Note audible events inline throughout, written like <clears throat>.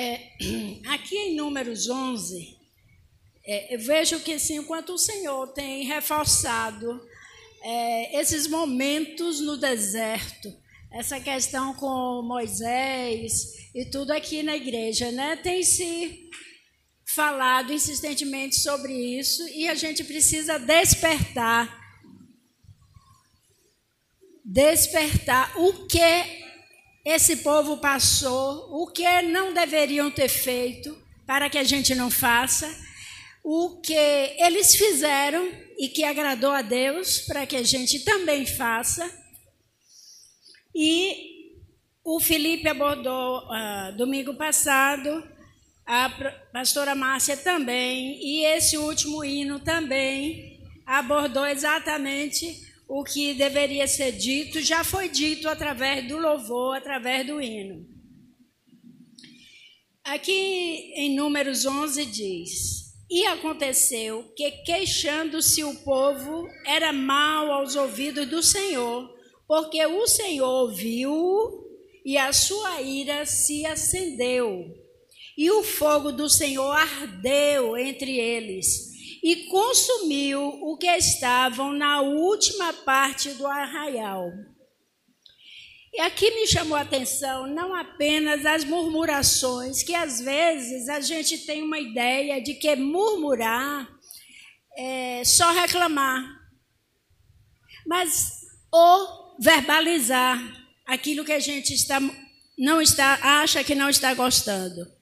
É, <clears throat> aqui em Números 11, é, eu vejo que, assim, enquanto o Senhor tem reforçado é, esses momentos no deserto, essa questão com Moisés e tudo aqui na igreja, né? Tem se falado insistentemente sobre isso e a gente precisa despertar despertar o que esse povo passou, o que não deveriam ter feito para que a gente não faça, o que eles fizeram e que agradou a Deus para que a gente também faça. E o Felipe abordou uh, domingo passado, a pastora Márcia também, e esse último hino também abordou exatamente o que deveria ser dito, já foi dito através do louvor, através do hino. Aqui em Números 11 diz: e aconteceu que, queixando-se o povo, era mal aos ouvidos do Senhor, porque o Senhor ouviu e a sua ira se acendeu. E o fogo do Senhor ardeu entre eles e consumiu o que estavam na última parte do arraial. E aqui me chamou a atenção não apenas as murmurações, que às vezes a gente tem uma ideia de que murmurar é só reclamar, mas ou verbalizar aquilo que a gente está, não está, acha que não está gostando.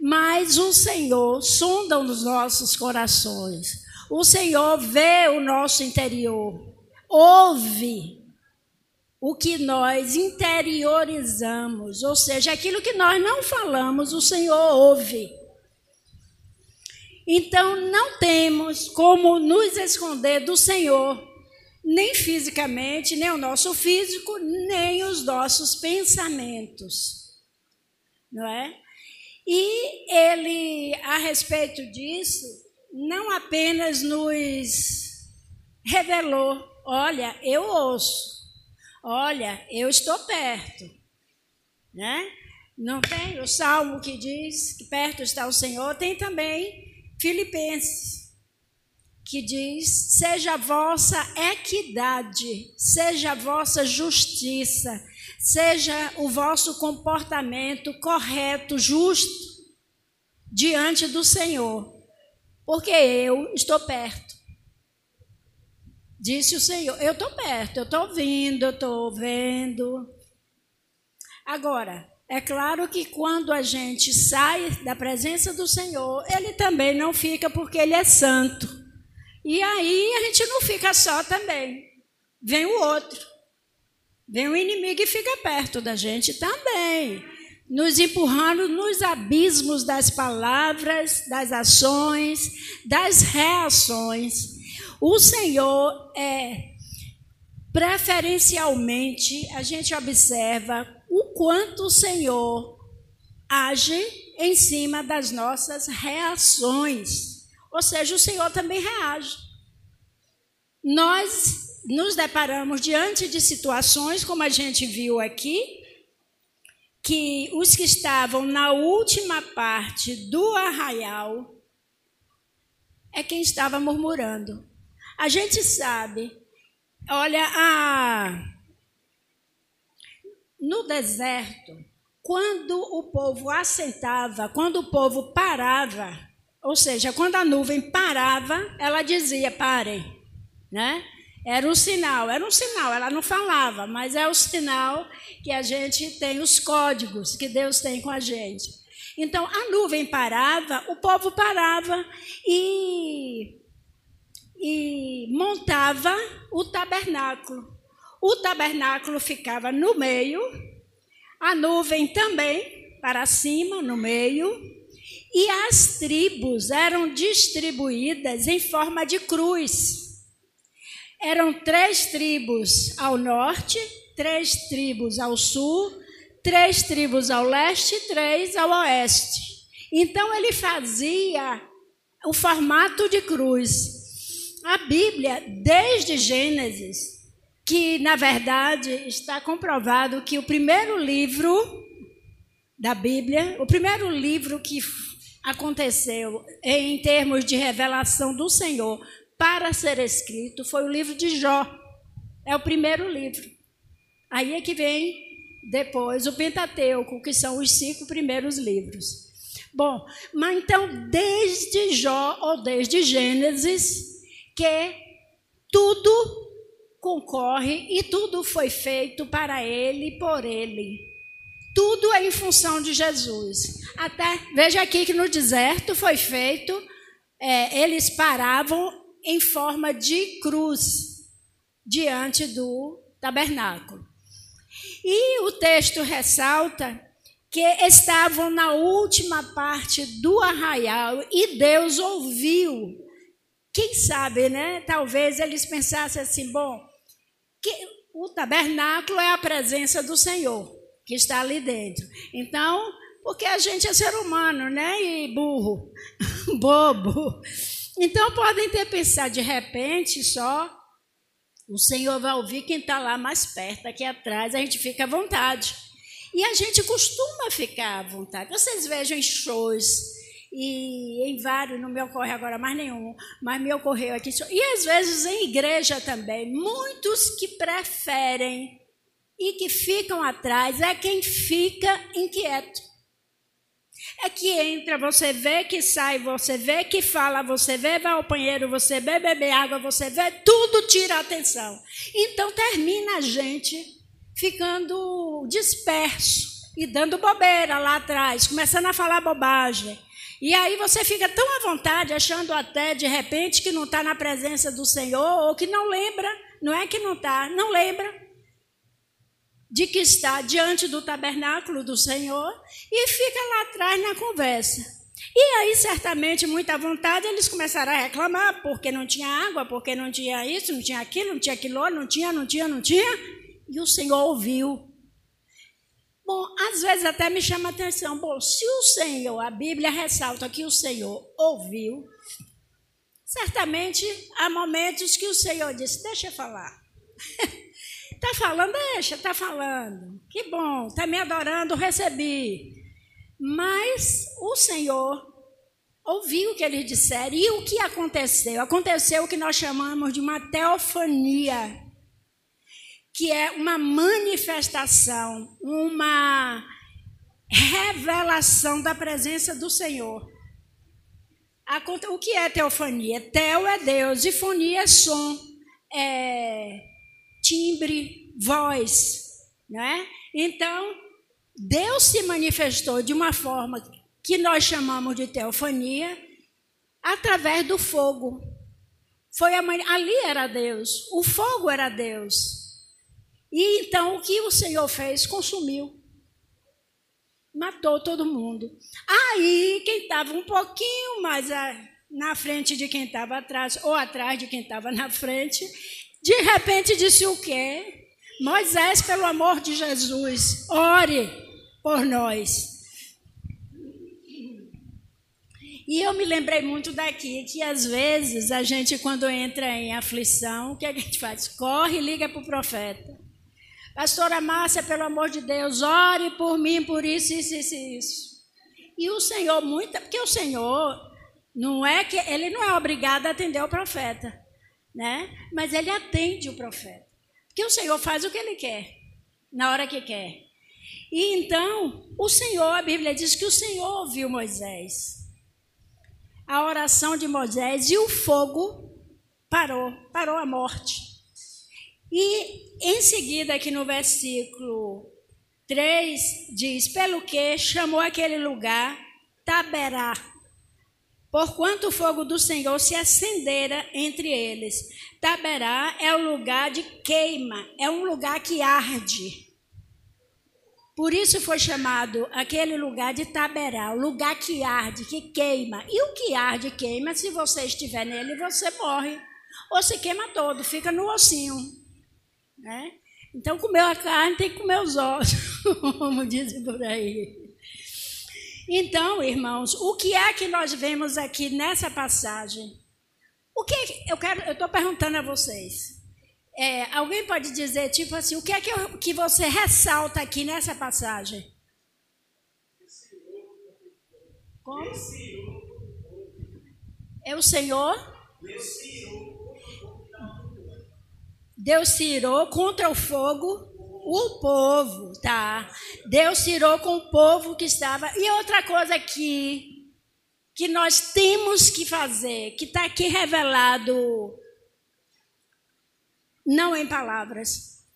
Mas o Senhor sonda os nossos corações. O Senhor vê o nosso interior, ouve o que nós interiorizamos, ou seja, aquilo que nós não falamos, o Senhor ouve. Então, não temos como nos esconder do Senhor, nem fisicamente, nem o nosso físico, nem os nossos pensamentos. Não é? E ele, a respeito disso, não apenas nos revelou: olha, eu ouço, Olha, eu estou perto, né? Não tem o salmo que diz que perto está o Senhor, tem também Filipenses, que diz: seja a vossa equidade, seja a vossa justiça, seja o vosso comportamento correto, justo diante do Senhor, porque eu estou perto. Disse o Senhor: Eu estou perto, eu estou ouvindo, eu estou vendo. Agora, é claro que quando a gente sai da presença do Senhor, Ele também não fica porque Ele é santo. E aí a gente não fica só também. Vem o outro. Vem o inimigo e fica perto da gente também. Nos empurrando nos abismos das palavras, das ações, das reações. O Senhor é preferencialmente a gente observa o quanto o Senhor age em cima das nossas reações. Ou seja, o Senhor também reage. Nós nos deparamos diante de situações, como a gente viu aqui, que os que estavam na última parte do arraial é quem estava murmurando. A gente sabe, olha, a, no deserto, quando o povo assentava, quando o povo parava, ou seja, quando a nuvem parava, ela dizia: parem, né? Era um sinal, era um sinal, ela não falava, mas é o sinal que a gente tem os códigos que Deus tem com a gente. Então a nuvem parava, o povo parava e e montava o tabernáculo. O tabernáculo ficava no meio, a nuvem também para cima, no meio, e as tribos eram distribuídas em forma de cruz. Eram três tribos ao norte, três tribos ao sul, três tribos ao leste e três ao oeste. Então ele fazia o formato de cruz a Bíblia, desde Gênesis, que na verdade está comprovado que o primeiro livro da Bíblia, o primeiro livro que aconteceu em termos de revelação do Senhor para ser escrito foi o livro de Jó. É o primeiro livro. Aí é que vem depois o Pentateuco, que são os cinco primeiros livros. Bom, mas então, desde Jó ou desde Gênesis, que tudo concorre e tudo foi feito para ele por ele. Tudo é em função de Jesus. Até veja aqui que no deserto foi feito, é, eles paravam em forma de cruz diante do tabernáculo. E o texto ressalta que estavam na última parte do arraial e Deus ouviu. Quem sabe, né? Talvez eles pensassem assim: bom, que o tabernáculo é a presença do Senhor que está ali dentro. Então, porque a gente é ser humano, né? E burro, <laughs> bobo. Então podem ter pensado de repente só o Senhor vai ouvir quem está lá mais perto, aqui atrás, a gente fica à vontade. E a gente costuma ficar à vontade. Vocês vejam em shows, e em vários, não me ocorre agora mais nenhum, mas me ocorreu aqui. E às vezes em igreja também, muitos que preferem e que ficam atrás é quem fica inquieto. É que entra, você vê, que sai, você vê, que fala, você vê, vai ao banheiro, você vê, bebe água, você vê, tudo tira a atenção. Então termina a gente ficando disperso e dando bobeira lá atrás, começando a falar bobagem. E aí você fica tão à vontade, achando até de repente que não está na presença do Senhor, ou que não lembra, não é que não está, não lembra de que está diante do tabernáculo do Senhor e fica lá atrás na conversa. E aí, certamente, muita vontade, eles começaram a reclamar porque não tinha água, porque não tinha isso, não tinha aquilo, não tinha aquilo, não tinha, não tinha, não tinha. E o Senhor ouviu. Bom, às vezes até me chama a atenção. Bom, se o Senhor, a Bíblia ressalta que o Senhor ouviu, certamente há momentos que o Senhor disse: Deixa eu falar. <laughs> Está falando, deixa, está falando. Que bom, está me adorando, recebi. Mas o Senhor ouviu o que eles disseram. E o que aconteceu? Aconteceu o que nós chamamos de uma teofania, que é uma manifestação, uma revelação da presença do Senhor. O que é teofania? Teo é Deus e fonia é som. É, timbre, voz, né? Então, Deus se manifestou de uma forma que nós chamamos de teofania através do fogo. Foi a, ali era Deus, o fogo era Deus. E então o que o Senhor fez? Consumiu. Matou todo mundo. Aí, quem estava um pouquinho mais na frente de quem estava atrás, ou atrás de quem estava na frente, de repente disse o quê? Moisés, pelo amor de Jesus, ore por nós. E eu me lembrei muito daqui que às vezes a gente, quando entra em aflição, o que a gente faz? Corre e liga para o profeta. Pastora Márcia, pelo amor de Deus, ore por mim, por isso, isso, isso, isso. E o Senhor, muita, porque o Senhor não é que ele não é obrigado a atender o profeta né? Mas ele atende o profeta. Porque o Senhor faz o que ele quer, na hora que quer. E então, o Senhor, a Bíblia diz que o Senhor ouviu Moisés. A oração de Moisés e o fogo parou, parou a morte. E em seguida, aqui no versículo 3, diz: Pelo que chamou aquele lugar Taberá, porquanto o fogo do Senhor se acendera entre eles. Taberá é o lugar de queima, é um lugar que arde. Por isso foi chamado aquele lugar de Taberá, o lugar que arde, que queima. E o que arde queima, se você estiver nele, você morre. Ou se queima todo, fica no ossinho. Né? Então, comeu a carne, tem que comer os ossos, <laughs> como dizem por aí. Então, irmãos, o que é que nós vemos aqui nessa passagem? O que eu quero, eu estou perguntando a vocês. É, alguém pode dizer, tipo assim, o que é que, eu, que você ressalta aqui nessa passagem? Como? É o Senhor? Deus tirou contra o fogo o povo, tá? Deus tirou com o povo que estava. E outra coisa aqui que nós temos que fazer, que está aqui revelado, não em palavras.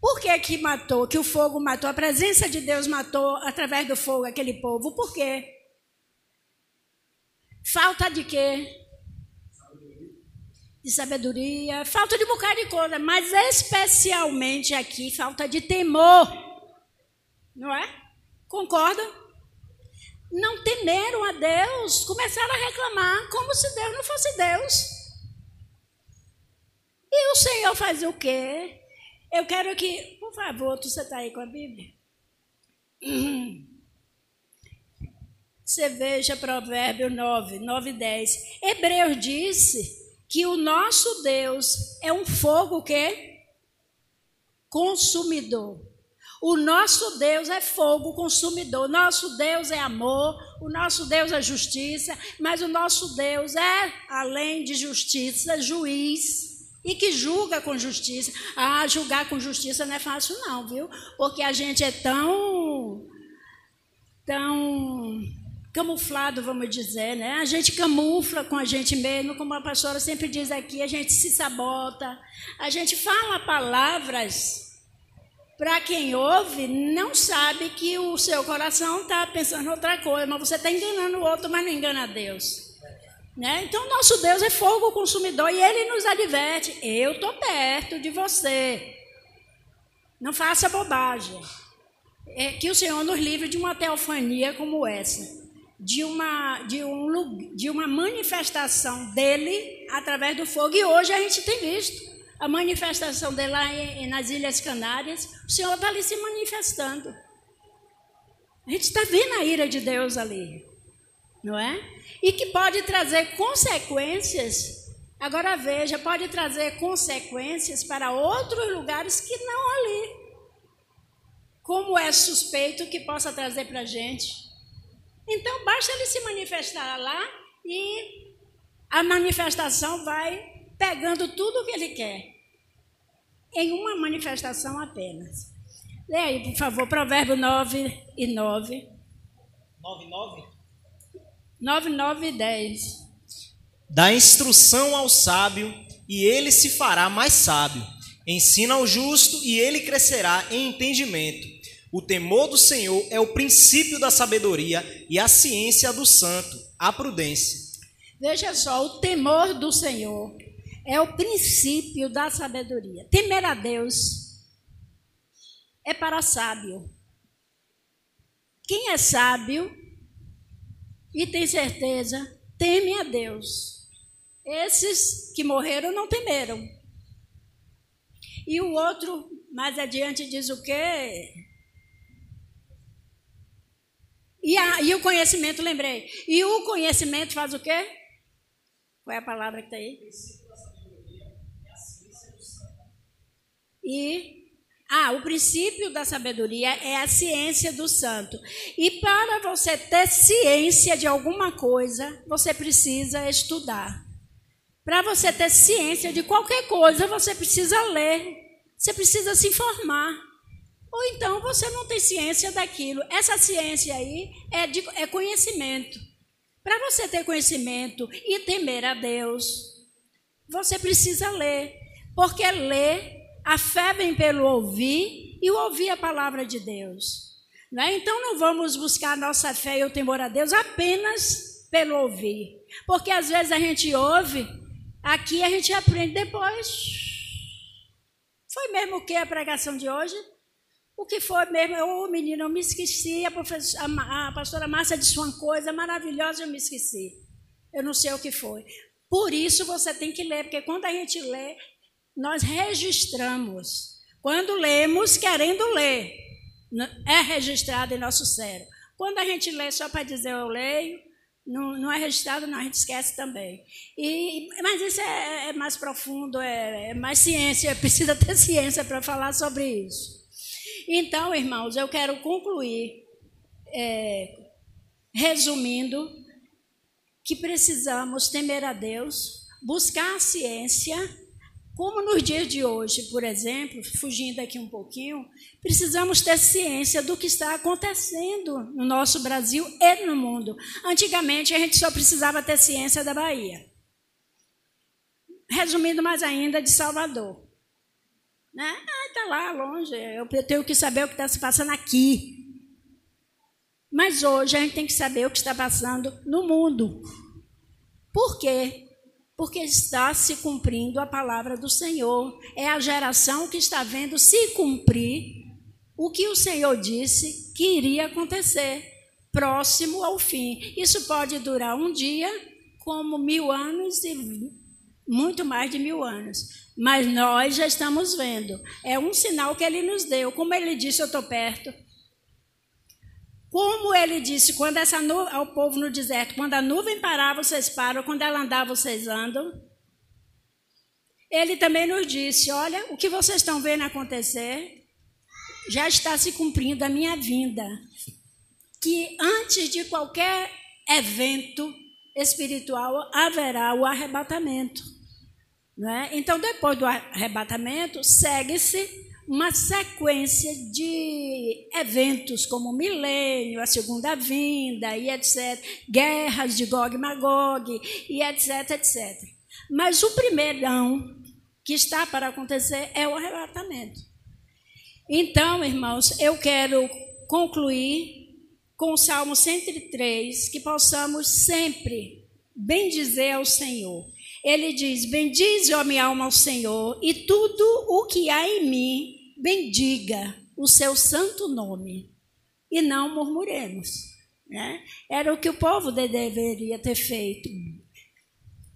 Por que que matou? Que o fogo matou? A presença de Deus matou através do fogo aquele povo. Por quê? Falta de quê? De sabedoria, falta de um bocado de coisa, mas especialmente aqui, falta de temor. Não é? Concorda? Não temeram a Deus, começaram a reclamar como se Deus não fosse Deus. E o Senhor faz o quê? Eu quero que, por favor, você está aí com a Bíblia? Você veja Provérbio 9, 9 e 10. Hebreus disse que o nosso Deus é um fogo que consumidor. O nosso Deus é fogo consumidor. Nosso Deus é amor, o nosso Deus é justiça, mas o nosso Deus é, além de justiça, juiz e que julga com justiça. Ah, julgar com justiça não é fácil não, viu? Porque a gente é tão tão camuflado, vamos dizer, né? A gente camufla com a gente mesmo, como a pastora sempre diz aqui, a gente se sabota, a gente fala palavras para quem ouve, não sabe que o seu coração está pensando outra coisa, mas você está enganando o outro, mas não engana Deus. Né? Então, nosso Deus é fogo consumidor e ele nos adverte: eu estou perto de você. Não faça bobagem. É que o Senhor nos livre de uma teofania como essa, de uma, de, um, de uma manifestação dele através do fogo. E hoje a gente tem visto a manifestação dele lá em, nas Ilhas Canárias. O Senhor está ali se manifestando. A gente está vendo a ira de Deus ali, não é? e que pode trazer consequências. Agora veja, pode trazer consequências para outros lugares que não ali. Como é suspeito que possa trazer para a gente? Então, basta ele se manifestar lá e a manifestação vai pegando tudo o que ele quer. Em uma manifestação apenas. Leia aí, por favor, Provérbio 9 e 9. 9 e 9? 9, 9 e 10. Dá instrução ao sábio e ele se fará mais sábio. Ensina ao justo e ele crescerá em entendimento. O temor do Senhor é o princípio da sabedoria e a ciência do santo, a prudência. Veja só, o temor do Senhor é o princípio da sabedoria. Temer a Deus é para sábio. Quem é sábio e tem certeza, teme a Deus. Esses que morreram não temeram. E o outro, mais adiante, diz o quê? E, a, e o conhecimento, lembrei. E o conhecimento faz o quê? Qual é a palavra que está aí? E ah, o princípio da sabedoria é a ciência do santo. E para você ter ciência de alguma coisa, você precisa estudar. Para você ter ciência de qualquer coisa, você precisa ler. Você precisa se informar. Ou então você não tem ciência daquilo. Essa ciência aí é, de, é conhecimento. Para você ter conhecimento e temer a Deus, você precisa ler. Porque ler a fé vem pelo ouvir e ouvir a palavra de Deus. Né? Então não vamos buscar a nossa fé e o temor a Deus apenas pelo ouvir. Porque às vezes a gente ouve, aqui a gente aprende depois. Foi mesmo o que a pregação de hoje? O que foi mesmo? Ô oh, menino, eu me esqueci. A, a, a pastora Márcia disse uma coisa maravilhosa, eu me esqueci. Eu não sei o que foi. Por isso você tem que ler, porque quando a gente lê, nós registramos. Quando lemos, querendo ler, é registrado em nosso cérebro. Quando a gente lê só para dizer eu leio, não, não, é registrado, não, a gente esquece também. E, mas isso é, é mais profundo, é, é, mais ciência, <laughs> precisa ter ciência para falar sobre isso. Então, irmãos, eu quero concluir é, resumindo que precisamos temer a Deus, buscar a ciência, como nos dias de hoje, por exemplo, fugindo aqui um pouquinho, precisamos ter ciência do que está acontecendo no nosso Brasil e no mundo. Antigamente, a gente só precisava ter ciência da Bahia. Resumindo mais ainda, de Salvador. Né? Ah, está lá longe, eu tenho que saber o que está se passando aqui. Mas hoje a gente tem que saber o que está passando no mundo. Por quê? Porque está se cumprindo a palavra do Senhor. É a geração que está vendo se cumprir o que o Senhor disse que iria acontecer, próximo ao fim. Isso pode durar um dia, como mil anos e muito mais de mil anos. Mas nós já estamos vendo. É um sinal que ele nos deu. Como ele disse, eu estou perto. Como ele disse, quando essa ao povo no deserto, quando a nuvem parar, vocês param, quando ela andar, vocês andam. Ele também nos disse: Olha, o que vocês estão vendo acontecer já está se cumprindo a minha vinda. Que antes de qualquer evento espiritual haverá o arrebatamento. Não é? Então, depois do arrebatamento, segue-se uma sequência de eventos como o milênio, a segunda vinda e etc, guerras de Gog e Magog e etc, etc. Mas o primeirão que está para acontecer é o arrebatamento. Então, irmãos, eu quero concluir com o Salmo 103, que possamos sempre bendizer ao Senhor. Ele diz: Bendize, ó minha alma, ao Senhor, e tudo o que há em mim, bendiga o seu santo nome e não murmuremos. Né? Era o que o povo deveria ter feito.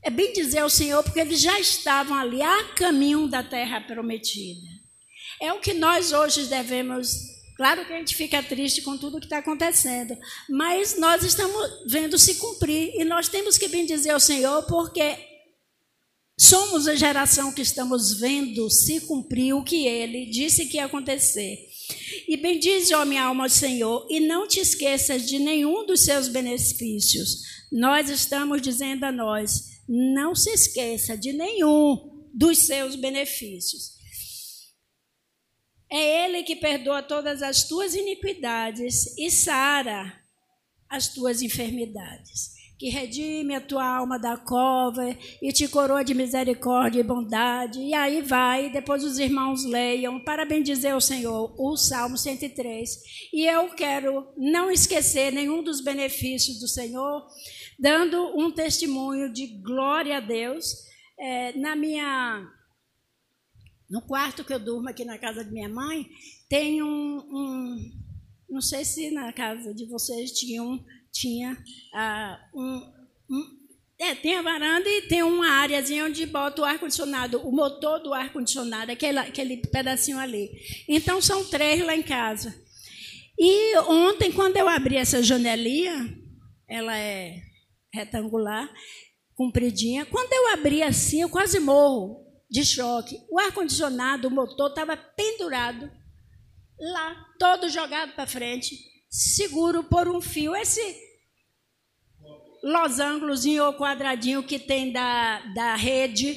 É bem dizer ao Senhor, porque eles já estavam ali a caminho da terra prometida. É o que nós hoje devemos. Claro que a gente fica triste com tudo que está acontecendo, mas nós estamos vendo se cumprir e nós temos que bendizer ao Senhor, porque Somos a geração que estamos vendo se cumprir o que ele disse que ia acontecer. E bendize, ó minha alma, ao Senhor, e não te esqueças de nenhum dos seus benefícios. Nós estamos dizendo a nós, não se esqueça de nenhum dos seus benefícios. É Ele que perdoa todas as tuas iniquidades e sara as tuas enfermidades que redime a tua alma da cova e te coroa de misericórdia e bondade. E aí vai, depois os irmãos leiam, para bendizer o Senhor, o Salmo 103. E eu quero não esquecer nenhum dos benefícios do Senhor, dando um testemunho de glória a Deus. É, na minha. No quarto que eu durmo aqui na casa de minha mãe, tem um, um não sei se na casa de vocês tinha um tinha ah, um, um é, tem a varanda e tem uma áreazinha onde bota o ar-condicionado, o motor do ar-condicionado, aquele, aquele pedacinho ali. Então, são três lá em casa. E ontem, quando eu abri essa janelinha, ela é retangular, compridinha, quando eu abri assim, eu quase morro de choque. O ar-condicionado, o motor, estava pendurado lá, todo jogado para frente seguro por um fio. Esse losangozinho ou quadradinho que tem da, da rede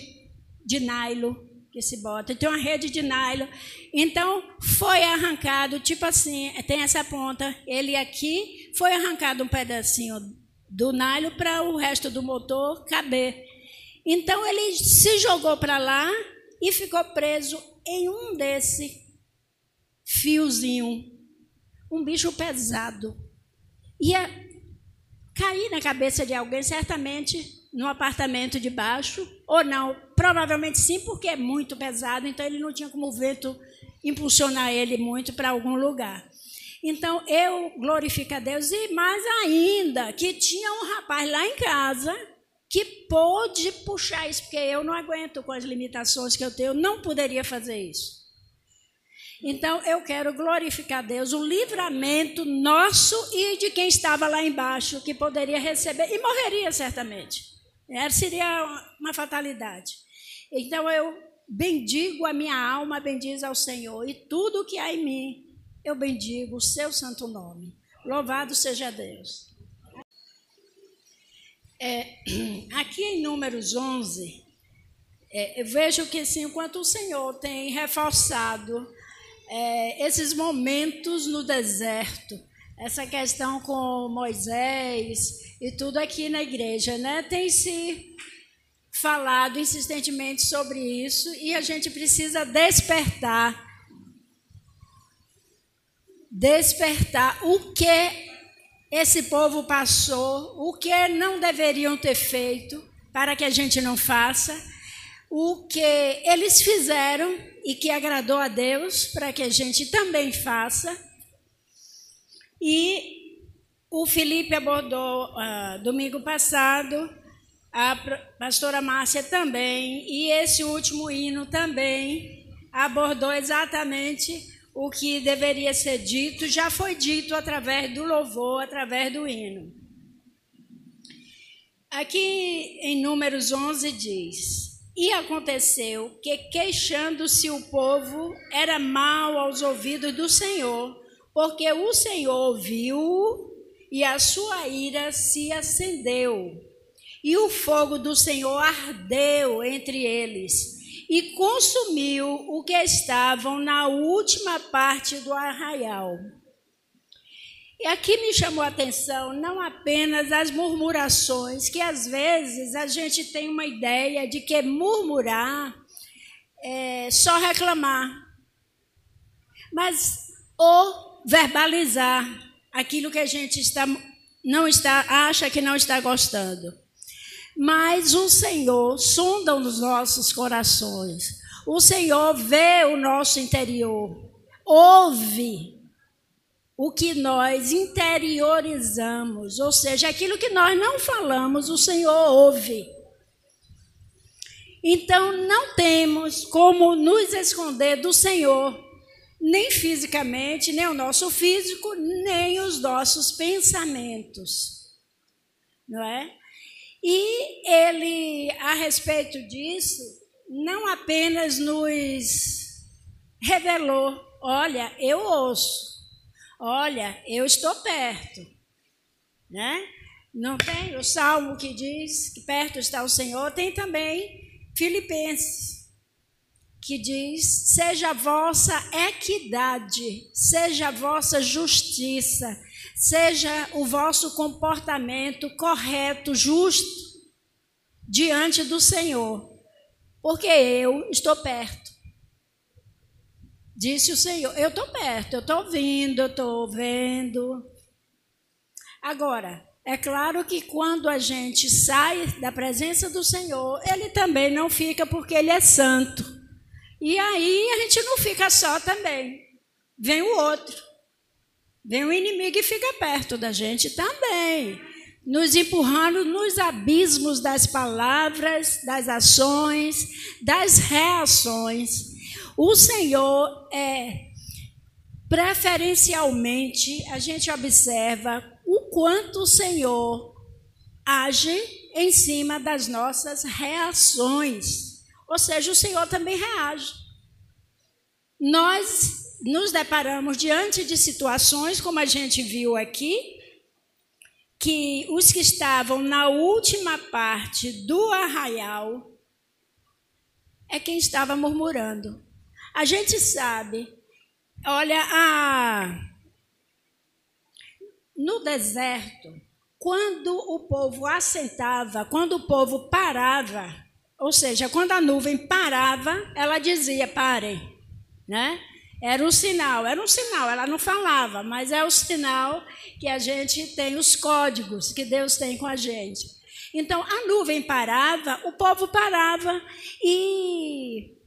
de nylon que se bota. Tem uma rede de nylon. Então, foi arrancado, tipo assim, tem essa ponta, ele aqui, foi arrancado um pedacinho do nylon para o resto do motor caber. Então, ele se jogou para lá e ficou preso em um desse fiozinho um bicho pesado. Ia cair na cabeça de alguém, certamente no apartamento de baixo, ou não, provavelmente sim, porque é muito pesado, então ele não tinha como o vento impulsionar ele muito para algum lugar. Então eu glorifico a Deus, e mais ainda, que tinha um rapaz lá em casa que pôde puxar isso, porque eu não aguento com as limitações que eu tenho, eu não poderia fazer isso. Então eu quero glorificar Deus, o livramento nosso e de quem estava lá embaixo, que poderia receber e morreria certamente. É, seria uma fatalidade. Então eu bendigo a minha alma, bendiz ao Senhor, e tudo que há em mim, eu bendigo o seu santo nome. Louvado seja Deus. É, <clears throat> aqui em Números 11, é, eu vejo que, assim, enquanto o Senhor tem reforçado é, esses momentos no deserto, essa questão com Moisés e tudo aqui na igreja, né? Tem se falado insistentemente sobre isso e a gente precisa despertar despertar o que esse povo passou, o que não deveriam ter feito para que a gente não faça, o que eles fizeram e que agradou a Deus para que a gente também faça. E o Felipe abordou uh, domingo passado, a pastora Márcia também, e esse último hino também abordou exatamente o que deveria ser dito já foi dito através do louvor, através do hino. Aqui em Números 11 diz: E aconteceu que, queixando-se o povo, era mal aos ouvidos do Senhor, porque o Senhor ouviu e a sua ira se acendeu, e o fogo do Senhor ardeu entre eles e consumiu o que estavam na última parte do arraial. E aqui me chamou a atenção não apenas as murmurações, que às vezes a gente tem uma ideia de que murmurar é só reclamar, mas ou verbalizar aquilo que a gente está, não está, acha que não está gostando. Mas o Senhor sonda os nossos corações. O Senhor vê o nosso interior, ouve o que nós interiorizamos, ou seja, aquilo que nós não falamos, o Senhor ouve. Então, não temos como nos esconder do Senhor, nem fisicamente, nem o nosso físico, nem os nossos pensamentos. Não é? E ele, a respeito disso, não apenas nos revelou: olha, eu ouço, olha, eu estou perto, né? Não tem o salmo que diz que perto está o Senhor, tem também Filipenses, que diz: seja a vossa equidade, seja a vossa justiça, seja o vosso comportamento correto, justo, diante do Senhor, porque eu estou perto. Disse o Senhor: Eu estou perto, eu estou ouvindo, eu estou vendo. Agora, é claro que quando a gente sai da presença do Senhor, Ele também não fica porque Ele é santo. E aí a gente não fica só também. Vem o outro. Vem o inimigo e fica perto da gente também, nos empurrando nos abismos das palavras, das ações, das reações. O Senhor é preferencialmente a gente observa o quanto o Senhor age em cima das nossas reações. Ou seja, o Senhor também reage. Nós nos deparamos diante de situações, como a gente viu aqui, que os que estavam na última parte do arraial é quem estava murmurando. A gente sabe, olha, a, no deserto, quando o povo assentava, quando o povo parava, ou seja, quando a nuvem parava, ela dizia: parem, né? Era um sinal, era um sinal, ela não falava, mas é o sinal que a gente tem os códigos que Deus tem com a gente. Então a nuvem parava, o povo parava e,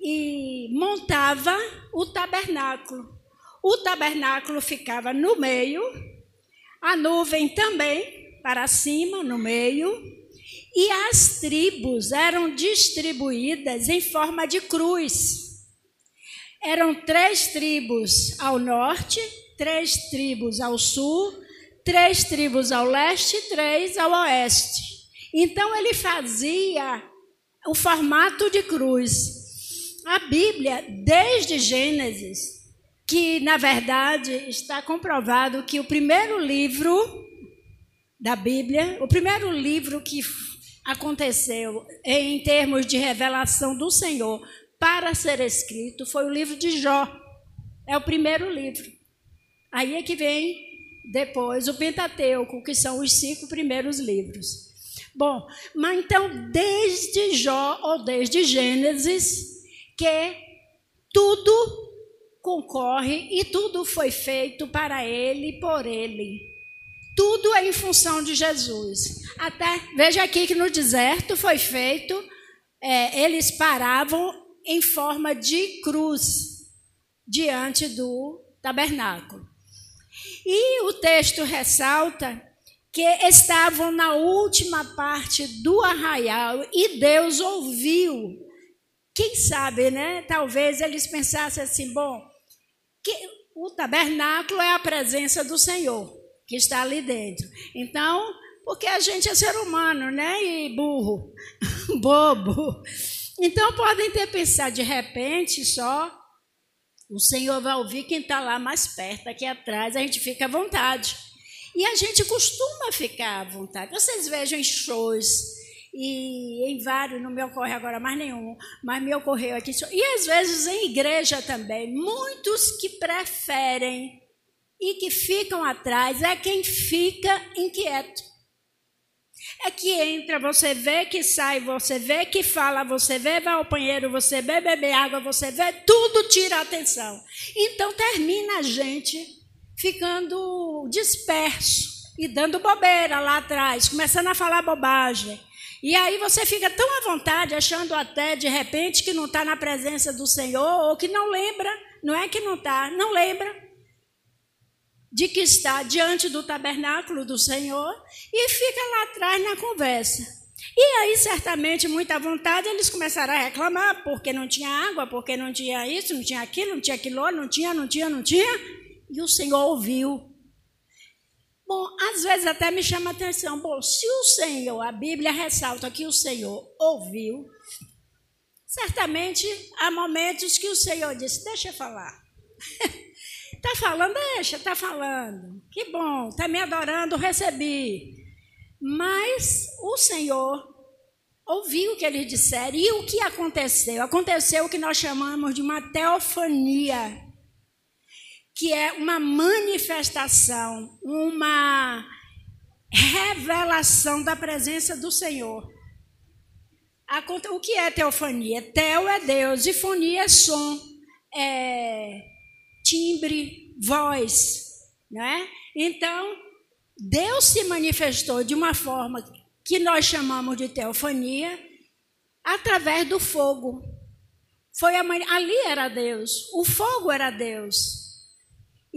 e montava o tabernáculo. O tabernáculo ficava no meio, a nuvem também para cima, no meio, e as tribos eram distribuídas em forma de cruz. Eram três tribos ao norte, três tribos ao sul, três tribos ao leste e três ao oeste. Então ele fazia o formato de cruz. A Bíblia, desde Gênesis, que, na verdade, está comprovado que o primeiro livro da Bíblia, o primeiro livro que aconteceu em termos de revelação do Senhor para ser escrito foi o livro de Jó. É o primeiro livro. Aí é que vem depois o Pentateuco, que são os cinco primeiros livros. Bom, mas então, desde Jó ou desde Gênesis, que tudo concorre e tudo foi feito para ele e por ele. Tudo é em função de Jesus. Até veja aqui que no deserto foi feito, é, eles paravam em forma de cruz diante do tabernáculo. E o texto ressalta que estavam na última parte do arraial e Deus ouviu. Quem sabe, né? Talvez eles pensassem assim: bom, que o tabernáculo é a presença do Senhor que está ali dentro. Então, porque a gente é ser humano, né? E burro, <laughs> bobo. Então podem ter pensado de repente só o Senhor vai ouvir quem está lá mais perto, aqui atrás, a gente fica à vontade. E a gente costuma ficar à vontade. Vocês vejam em shows, e em vários, não me ocorre agora mais nenhum, mas me ocorreu aqui. E às vezes em igreja também, muitos que preferem e que ficam atrás é quem fica inquieto. É que entra, você vê, que sai, você vê, que fala, você vê, vai ao banheiro, você vê, beber água, você vê, tudo tira a atenção. Então termina a gente ficando disperso e dando bobeira lá atrás, começando a falar bobagem. E aí você fica tão à vontade, achando até de repente que não está na presença do Senhor, ou que não lembra, não é que não está, não lembra de que está diante do tabernáculo do Senhor e fica lá atrás na conversa. E aí, certamente, muita vontade, eles começaram a reclamar porque não tinha água, porque não tinha isso, não tinha aquilo, não tinha aquilo, não tinha, não tinha, não tinha. E o Senhor ouviu. Bom, às vezes até me chama atenção. Bom, se o Senhor, a Bíblia ressalta que o Senhor ouviu, certamente há momentos que o Senhor disse: Deixa eu falar. Está <laughs> falando, deixa, está falando. Que bom, está me adorando, recebi. Mas o Senhor ouviu o que eles disseram. E o que aconteceu? Aconteceu o que nós chamamos de uma teofania que é uma manifestação, uma revelação da presença do Senhor. O que é teofania? Teo é Deus e fonia é som, é timbre, voz, né? Então, Deus se manifestou de uma forma que nós chamamos de teofania através do fogo. Foi a, ali era Deus, o fogo era Deus.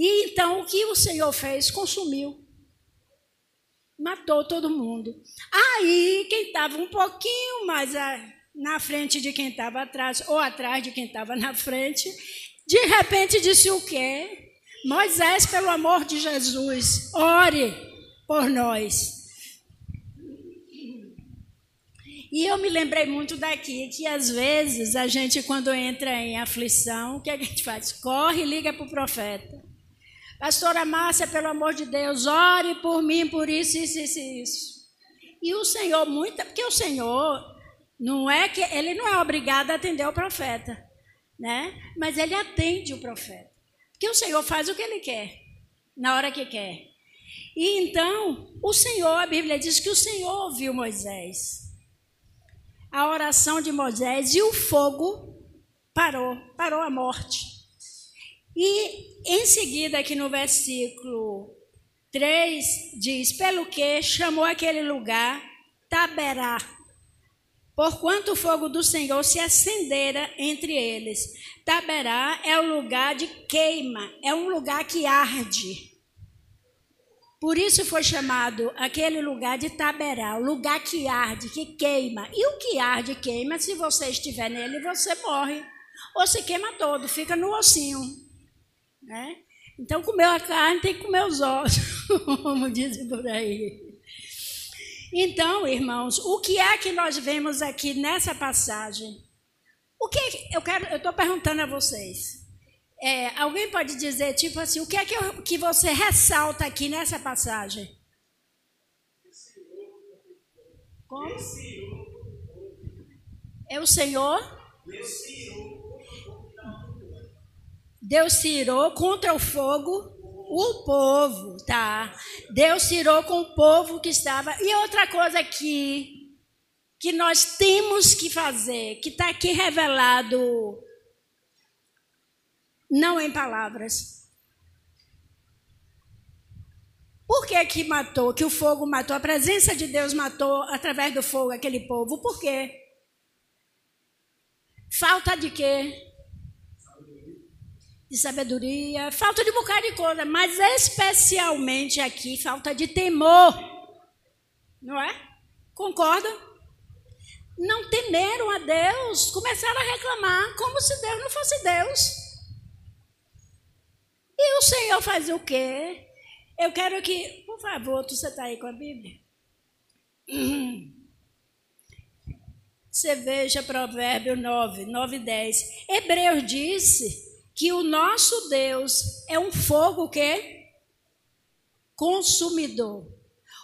E então o que o Senhor fez? Consumiu. Matou todo mundo. Aí, quem estava um pouquinho mais na frente de quem estava atrás, ou atrás de quem estava na frente, de repente disse o quê? Moisés, pelo amor de Jesus, ore por nós. E eu me lembrei muito daqui que às vezes a gente, quando entra em aflição, o que a gente faz? Corre e liga para o profeta. Pastora Márcia, pelo amor de Deus, ore por mim, por isso, isso, isso, isso. E o Senhor, muita, porque o Senhor não é que ele não é obrigado a atender o profeta, né? Mas ele atende o profeta. Porque o Senhor faz o que ele quer, na hora que quer. E então, o Senhor, a Bíblia diz que o Senhor ouviu Moisés. A oração de Moisés e o fogo parou, parou a morte. E em seguida, aqui no versículo 3, diz: Pelo que chamou aquele lugar Taberá, porquanto o fogo do Senhor se acendera entre eles. Taberá é o lugar de queima, é um lugar que arde. Por isso foi chamado aquele lugar de Taberá, o lugar que arde, que queima. E o que arde queima, se você estiver nele, você morre. Ou se queima todo, fica no ossinho. Né? Então, comeu a carne tem que comer os ossos, <laughs> como dizem por aí. Então, irmãos, o que é que nós vemos aqui nessa passagem? O que eu quero, eu estou perguntando a vocês. É, alguém pode dizer, tipo assim, o que é que, eu, que você ressalta aqui nessa passagem? Como? É o Senhor? Deus tirou contra o fogo o povo, tá? Deus tirou com o povo que estava. E outra coisa aqui que nós temos que fazer, que está aqui revelado, não em palavras. Por que que matou, que o fogo matou, a presença de Deus matou através do fogo aquele povo? Por quê? Falta de quê? De sabedoria, falta de um bocado de coisa, mas especialmente aqui, falta de temor. Não é? Concorda? Não temeram a Deus, começaram a reclamar como se Deus não fosse Deus. E o Senhor faz o quê? Eu quero que, por favor, você está aí com a Bíblia? Você veja Provérbio 9, 9 e 10. Hebreus disse que o nosso Deus é um fogo que consumidor.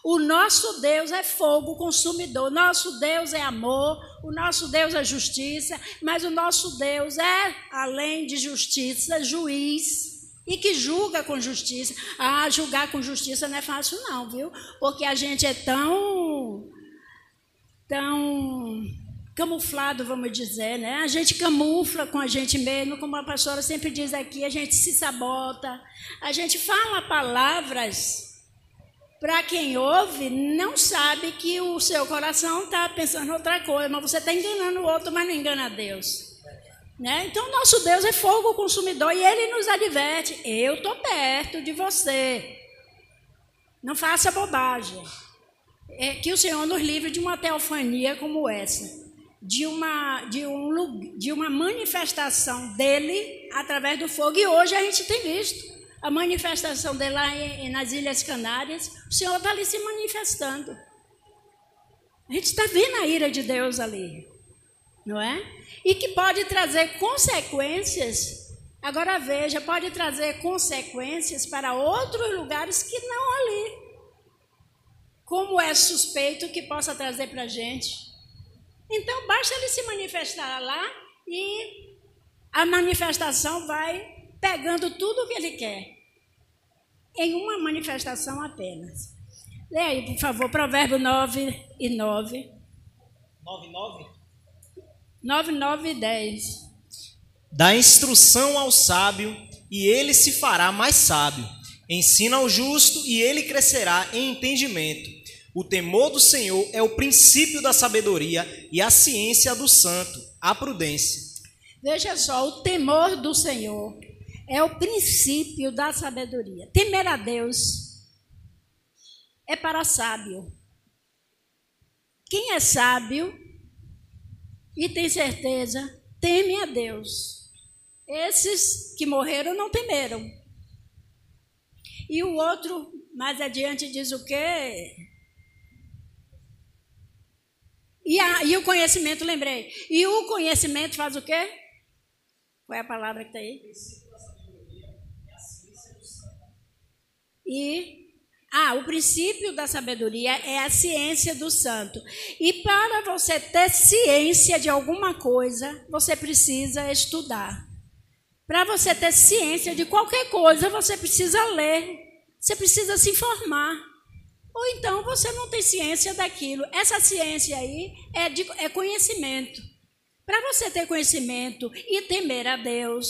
O nosso Deus é fogo consumidor. Nosso Deus é amor, o nosso Deus é justiça, mas o nosso Deus é, além de justiça, juiz e que julga com justiça. Ah, julgar com justiça não é fácil não, viu? Porque a gente é tão tão camuflado, vamos dizer, né? A gente camufla com a gente mesmo, como a pastora sempre diz aqui, a gente se sabota, a gente fala palavras para quem ouve, não sabe que o seu coração está pensando outra coisa, mas você está enganando o outro, mas não engana Deus. Né? Então, nosso Deus é fogo consumidor e ele nos adverte: eu estou perto de você. Não faça bobagem. É que o Senhor nos livre de uma teofania como essa de uma, de, um, de uma manifestação dele através do fogo. E hoje a gente tem visto a manifestação dele lá em, nas Ilhas Canárias. O Senhor está ali se manifestando. A gente está vendo a ira de Deus ali, não é? E que pode trazer consequências. Agora veja, pode trazer consequências para outros lugares que não ali. Como é suspeito que possa trazer para a gente então, basta ele se manifestar lá e a manifestação vai pegando tudo o que ele quer. Em uma manifestação apenas. Leia aí, por favor, Provérbio 9 e 9. 9 e 9? 9, 9 e 10. Dá instrução ao sábio e ele se fará mais sábio. Ensina ao justo e ele crescerá em entendimento. O temor do Senhor é o princípio da sabedoria e a ciência do santo, a prudência. Veja só, o temor do Senhor é o princípio da sabedoria. Temer a Deus é para sábio. Quem é sábio e tem certeza, teme a Deus. Esses que morreram não temeram. E o outro, mais adiante, diz o quê? E, a, e o conhecimento, lembrei. E o conhecimento faz o quê? Qual é a palavra que está aí? E ah, o princípio da sabedoria é a ciência do santo. E para você ter ciência de alguma coisa, você precisa estudar. Para você ter ciência de qualquer coisa, você precisa ler. Você precisa se informar. Ou então você não tem ciência daquilo. Essa ciência aí é, de, é conhecimento. Para você ter conhecimento e temer a Deus,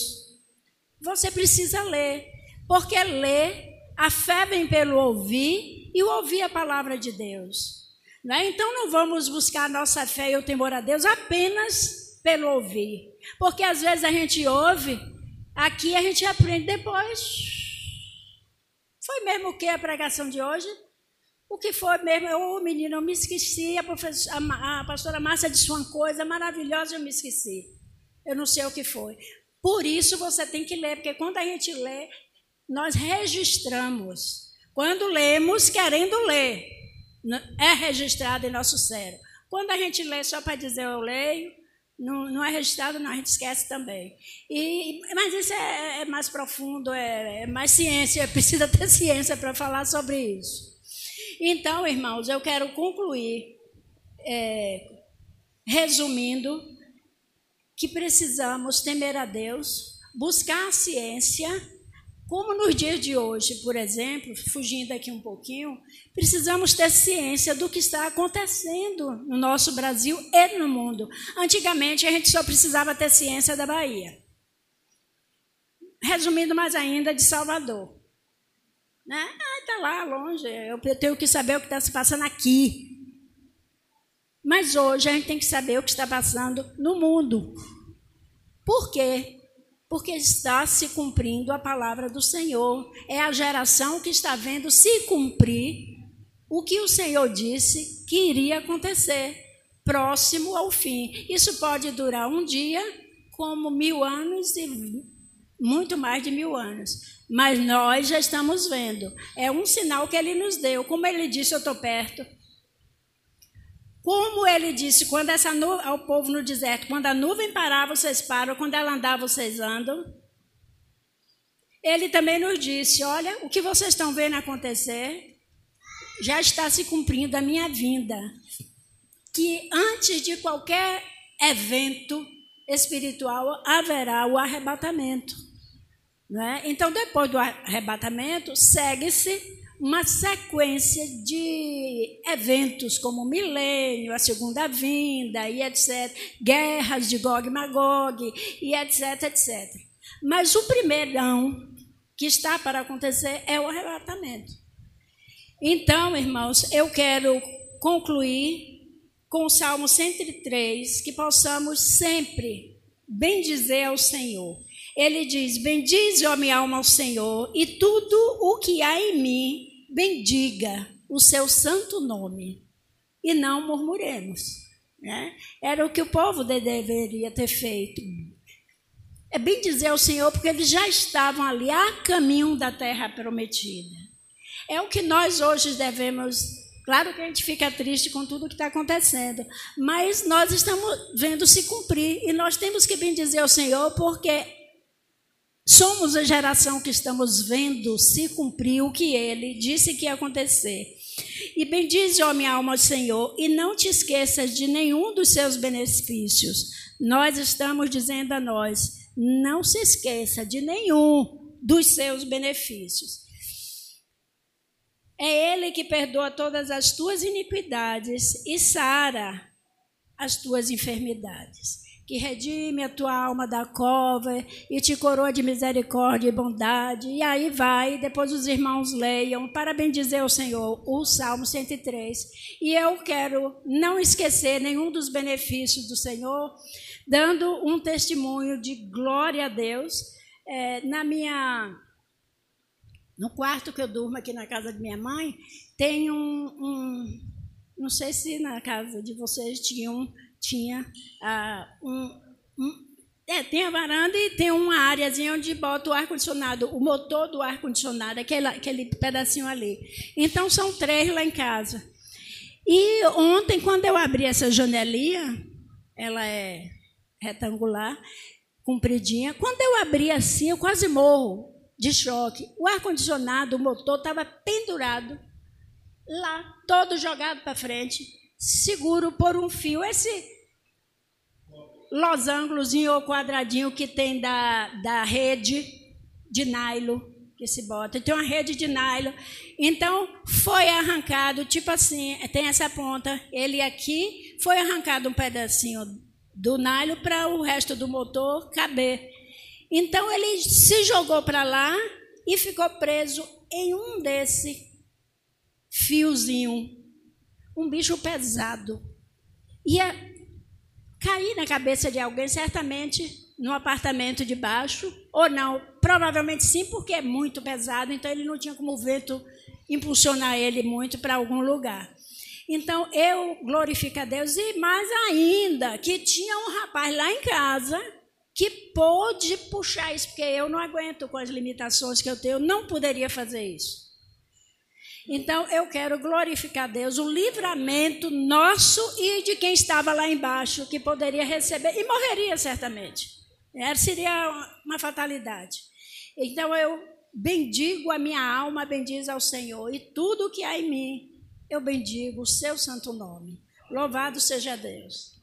você precisa ler. Porque ler, a fé vem pelo ouvir e ouvir a palavra de Deus. Né? Então não vamos buscar a nossa fé e o temor a Deus apenas pelo ouvir. Porque às vezes a gente ouve, aqui a gente aprende depois. Foi mesmo o que a pregação de hoje? O que foi mesmo? Ô, oh, menino, eu me esqueci. A, a, a pastora Márcia disse uma coisa maravilhosa, eu me esqueci. Eu não sei o que foi. Por isso você tem que ler, porque quando a gente lê, nós registramos. Quando lemos, querendo ler, é registrado em nosso cérebro. Quando a gente lê só para dizer eu leio, não, não é registrado, não, a gente esquece também. E, mas isso é, é mais profundo, é, é, mais ciência, <laughs> precisa ter ciência para falar sobre isso. Então, irmãos, eu quero concluir é, resumindo que precisamos temer a Deus, buscar a ciência como nos dias de hoje, por exemplo, fugindo aqui um pouquinho, precisamos ter ciência do que está acontecendo no nosso Brasil e no mundo. Antigamente, a gente só precisava ter ciência da Bahia. Resumindo mais ainda, de Salvador. Né? Ah, está lá longe, eu tenho que saber o que está se passando aqui. Mas hoje a gente tem que saber o que está passando no mundo. Por quê? porque está se cumprindo a palavra do Senhor. É a geração que está vendo se cumprir o que o Senhor disse que iria acontecer, próximo ao fim. Isso pode durar um dia, como mil anos e muito mais de mil anos. Mas nós já estamos vendo. É um sinal que ele nos deu. Como ele disse, eu estou perto. Como ele disse, quando essa nuvem, ao povo no deserto, quando a nuvem parar, vocês param, quando ela andar, vocês andam. Ele também nos disse: Olha, o que vocês estão vendo acontecer já está se cumprindo a minha vinda. Que antes de qualquer evento espiritual haverá o arrebatamento. Não é? Então, depois do arrebatamento, segue-se uma sequência de eventos como o milênio, a segunda vinda e etc, guerras de Gog e Magog e etc, etc. Mas o primeirão que está para acontecer é o arrebatamento. Então, irmãos, eu quero concluir com o Salmo 103, que possamos sempre bendizer ao Senhor. Ele diz: Bendize, ó minha alma, ao Senhor, e tudo o que há em mim, bendiga o seu santo nome e não murmuremos. Né? Era o que o povo deveria ter feito. É bem dizer ao Senhor, porque eles já estavam ali a caminho da terra prometida. É o que nós hoje devemos. Claro que a gente fica triste com tudo que está acontecendo, mas nós estamos vendo se cumprir e nós temos que bendizer ao Senhor, porque Somos a geração que estamos vendo se cumprir o que ele disse que ia acontecer. E bendize, ó minha alma, Senhor, e não te esqueças de nenhum dos seus benefícios. Nós estamos dizendo a nós, não se esqueça de nenhum dos seus benefícios. É Ele que perdoa todas as tuas iniquidades e sara as tuas enfermidades que redime a tua alma da cova e te coroa de misericórdia e bondade. E aí vai, depois os irmãos leiam, para bendizer o Senhor, o Salmo 103. E eu quero não esquecer nenhum dos benefícios do Senhor, dando um testemunho de glória a Deus. É, na minha. No quarto que eu durmo aqui na casa de minha mãe, tem um, um não sei se na casa de vocês tinha um tinha ah, um, um é, tem a varanda e tem uma áreazinha onde bota o ar-condicionado, o motor do ar-condicionado, aquele, aquele pedacinho ali. Então, são três lá em casa. E ontem, quando eu abri essa janelinha, ela é retangular, compridinha, quando eu abri assim, eu quase morro de choque. O ar-condicionado, o motor, estava pendurado lá, todo jogado para frente, seguro por um fio. Esse losângulozinho ou quadradinho que tem da, da rede de nylon que se bota. Tem uma rede de nylon. Então, foi arrancado, tipo assim, tem essa ponta, ele aqui, foi arrancado um pedacinho do nylon para o resto do motor caber. Então, ele se jogou para lá e ficou preso em um desse fiozinho. Um bicho pesado. E a, cair na cabeça de alguém, certamente no apartamento de baixo, ou não, provavelmente sim, porque é muito pesado, então ele não tinha como o vento impulsionar ele muito para algum lugar. Então eu glorifico a Deus, e mais ainda, que tinha um rapaz lá em casa que pôde puxar isso, porque eu não aguento com as limitações que eu tenho, eu não poderia fazer isso. Então eu quero glorificar Deus, o livramento nosso e de quem estava lá embaixo, que poderia receber e morreria certamente. É, seria uma fatalidade. Então eu bendigo a minha alma, bendiz ao Senhor, e tudo que há em mim, eu bendigo o seu santo nome. Louvado seja Deus.